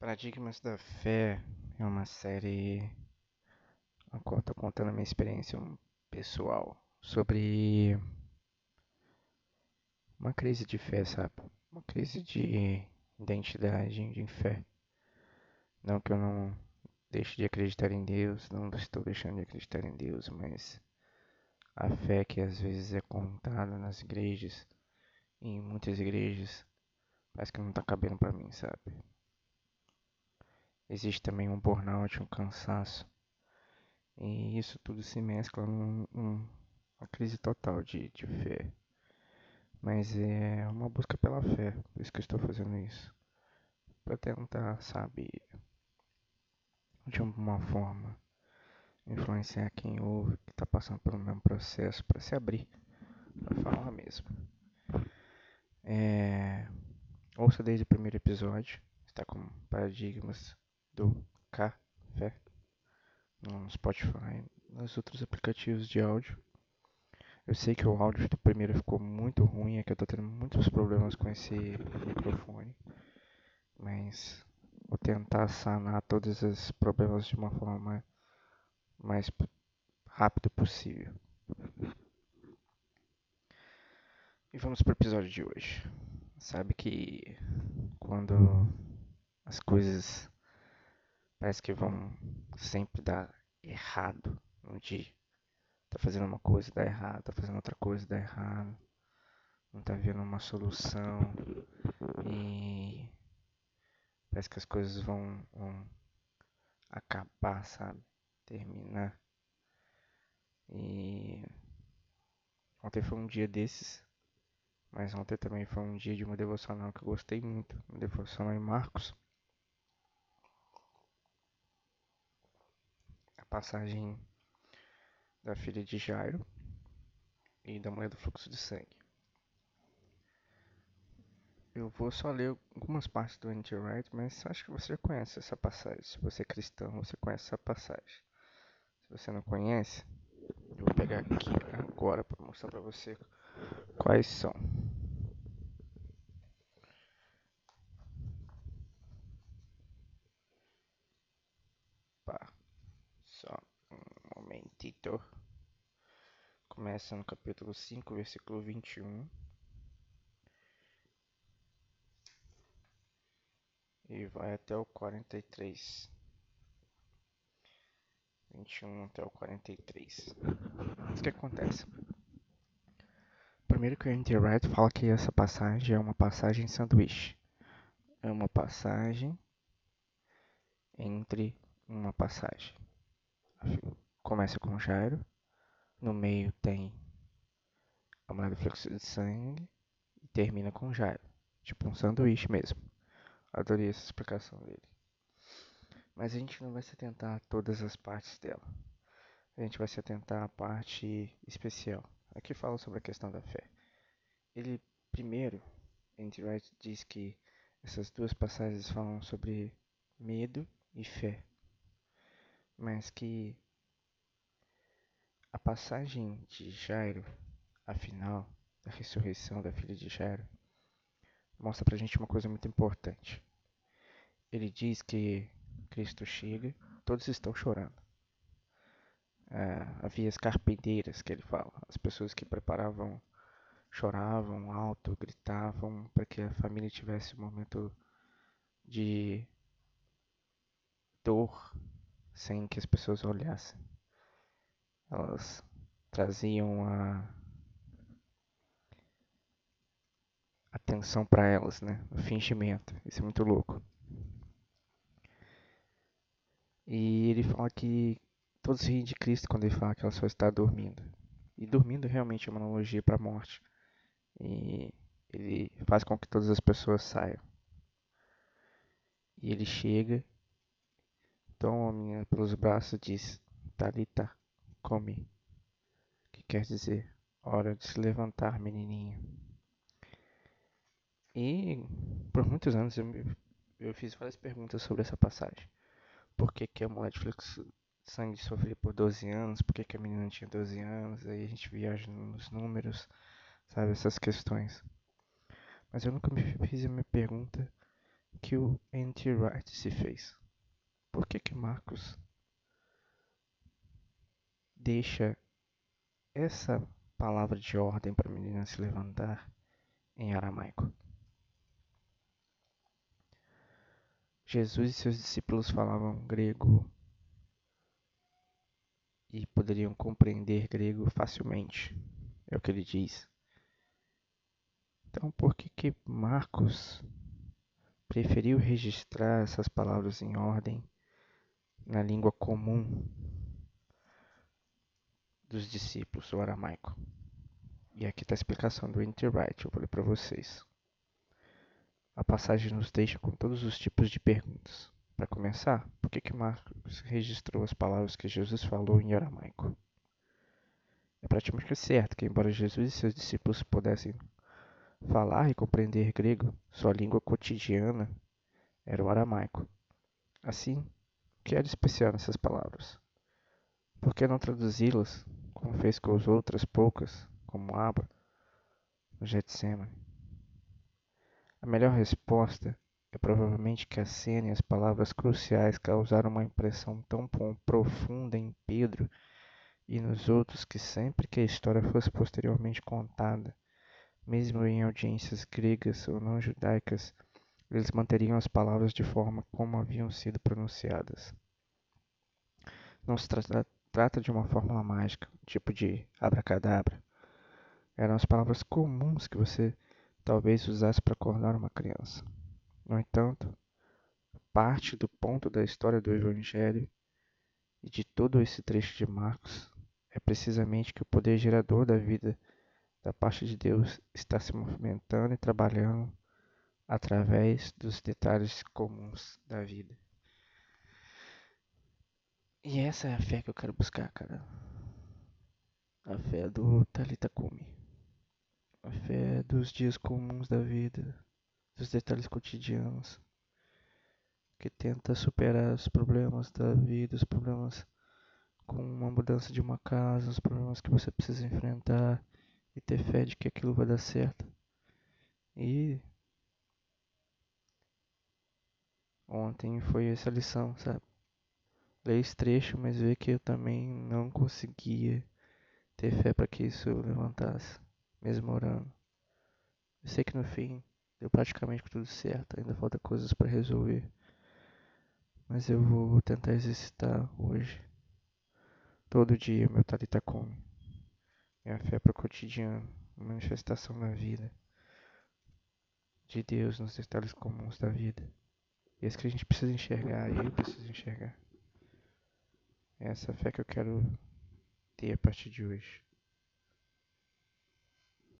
Paradigmas da Fé é uma série a qual tô contando a minha experiência pessoal sobre uma crise de fé, sabe? Uma crise de identidade, de fé. Não que eu não deixe de acreditar em Deus, não estou deixando de acreditar em Deus, mas a fé que às vezes é contada nas igrejas, em muitas igrejas, parece que não tá cabendo pra mim, sabe? Existe também um burnout, um cansaço. E isso tudo se mescla numa num, crise total de, de fé. Mas é uma busca pela fé, por isso que eu estou fazendo isso. Para tentar, sabe, de alguma forma, influenciar quem ouve, que está passando pelo mesmo processo, para se abrir, para falar mesmo. É... Ouça desde o primeiro episódio, está com paradigmas do Café no Spotify, nos outros aplicativos de áudio. Eu sei que o áudio do primeiro ficou muito ruim, é que eu tô tendo muitos problemas com esse microfone, mas vou tentar sanar todos esses problemas de uma forma mais rápida possível. E vamos para o episódio de hoje. Sabe que quando as coisas parece que vão sempre dar errado no dia. Tá fazendo uma coisa, dá errado, tá fazendo outra coisa, dá errado. Não tá vendo uma solução. E parece que as coisas vão, vão acabar, sabe? Terminar. E ontem foi um dia desses. Mas ontem também foi um dia de uma devocional que eu gostei muito. Uma devocional em Marcos. Passagem da filha de Jairo e da mulher do fluxo de sangue. Eu vou só ler algumas partes do Andy Wright, mas acho que você já conhece essa passagem. Se você é cristão, você conhece essa passagem. Se você não conhece, eu vou pegar aqui agora para mostrar para você quais são. Tito. Começa no capítulo 5, versículo 21. E vai até o 43. 21 até o 43. O que acontece? Primeiro que o Andy fala que essa passagem é uma passagem sanduíche. É uma passagem entre uma passagem. Começa com Jairo, no meio tem a mulher do fluxo de sangue e termina com Jairo, tipo um sanduíche mesmo. Adorei essa explicação dele. Mas a gente não vai se atentar a todas as partes dela. A gente vai se atentar à parte especial. Aqui fala sobre a questão da fé. Ele, primeiro, Andy Wright diz que essas duas passagens falam sobre medo e fé. Mas que passagem de Jairo, a final da ressurreição da filha de Jairo, mostra pra gente uma coisa muito importante. Ele diz que Cristo chega, todos estão chorando. Ah, havia as carpinteiras que ele fala, as pessoas que preparavam, choravam alto, gritavam para que a família tivesse um momento de dor sem que as pessoas olhassem elas traziam a atenção para elas, né? O fingimento. Isso é muito louco. E ele fala que todos riem de Cristo quando ele fala que ela só está dormindo. E dormindo realmente é uma analogia para a morte. E ele faz com que todas as pessoas saiam. E ele chega, toma a menina pelos braços e diz: Talita, come, que quer dizer hora de se levantar, menininha. E por muitos anos eu, eu fiz várias perguntas sobre essa passagem. Por que, que a mulher de fluxo de sangue sofria por 12 anos? Por que, que a menina tinha 12 anos? Aí a gente viaja nos números, sabe, essas questões. Mas eu nunca me fiz a minha pergunta que o N.T. Wright se fez? Por que que Marcos deixa essa palavra de ordem para a menina se levantar em aramaico? Jesus e seus discípulos falavam grego e poderiam compreender grego facilmente, é o que ele diz. Então, por que que Marcos preferiu registrar essas palavras em ordem na língua comum dos discípulos, o aramaico? E aqui está a explicação do Interwrite, eu ler para vocês. A passagem nos deixa com todos os tipos de perguntas. Para começar, por que, que Marcos registrou as palavras que Jesus falou em aramaico? É praticamente certo que, embora Jesus e seus discípulos pudessem Falar e compreender grego, sua língua cotidiana, era o aramaico. Assim, o que de especial nessas palavras? Por que não traduzi-las, como fez com as outras poucas, como Abba, no Getsemane? A melhor resposta é provavelmente que a cena e as palavras cruciais causaram uma impressão tão profunda em Pedro e nos outros que sempre que a história fosse posteriormente contada, mesmo em audiências gregas ou não judaicas, eles manteriam as palavras de forma como haviam sido pronunciadas. Não se trata, trata de uma fórmula mágica, tipo de abracadabra. Eram as palavras comuns que você talvez usasse para acordar uma criança. No entanto, parte do ponto da história do Evangelho e de todo esse trecho de Marcos é precisamente que o poder gerador da vida da parte de Deus está se movimentando e trabalhando através dos detalhes comuns da vida. E essa é a fé que eu quero buscar, cara. A fé do Talita Kumi. A fé dos dias comuns da vida, dos detalhes cotidianos, que tenta superar os problemas da vida, os problemas com uma mudança de uma casa, os problemas que você precisa enfrentar e ter fé de que aquilo vai dar certo. E ontem foi essa lição, sabe? Ler esse trecho, mas ver que eu também não conseguia ter fé para que isso levantasse, mesmo orando. Eu sei que no fim deu praticamente tudo certo, ainda falta coisas para resolver. Mas eu vou tentar exercitar hoje. Todo dia meu talita come. É a fé para o cotidiano, manifestação na vida de Deus nos detalhes comuns da vida. E é isso que a gente precisa enxergar, eu preciso enxergar. É essa fé que eu quero ter a partir de hoje.